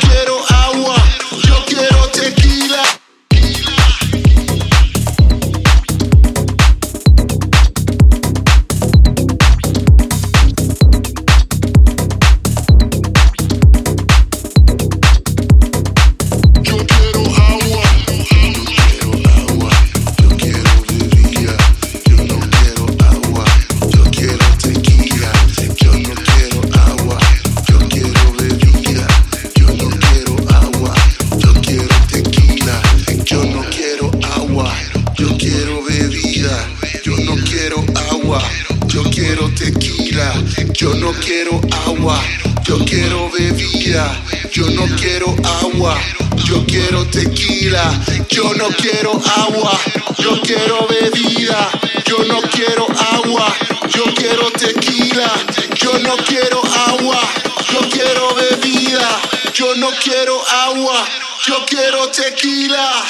quiero yo quiero tequila, yo no quiero agua, yo quiero bebida, yo no quiero agua, yo quiero tequila, yo no quiero agua, yo quiero bebida, yo no quiero agua, yo quiero tequila, yo no quiero agua, yo quiero bebida, yo no quiero agua, yo quiero tequila.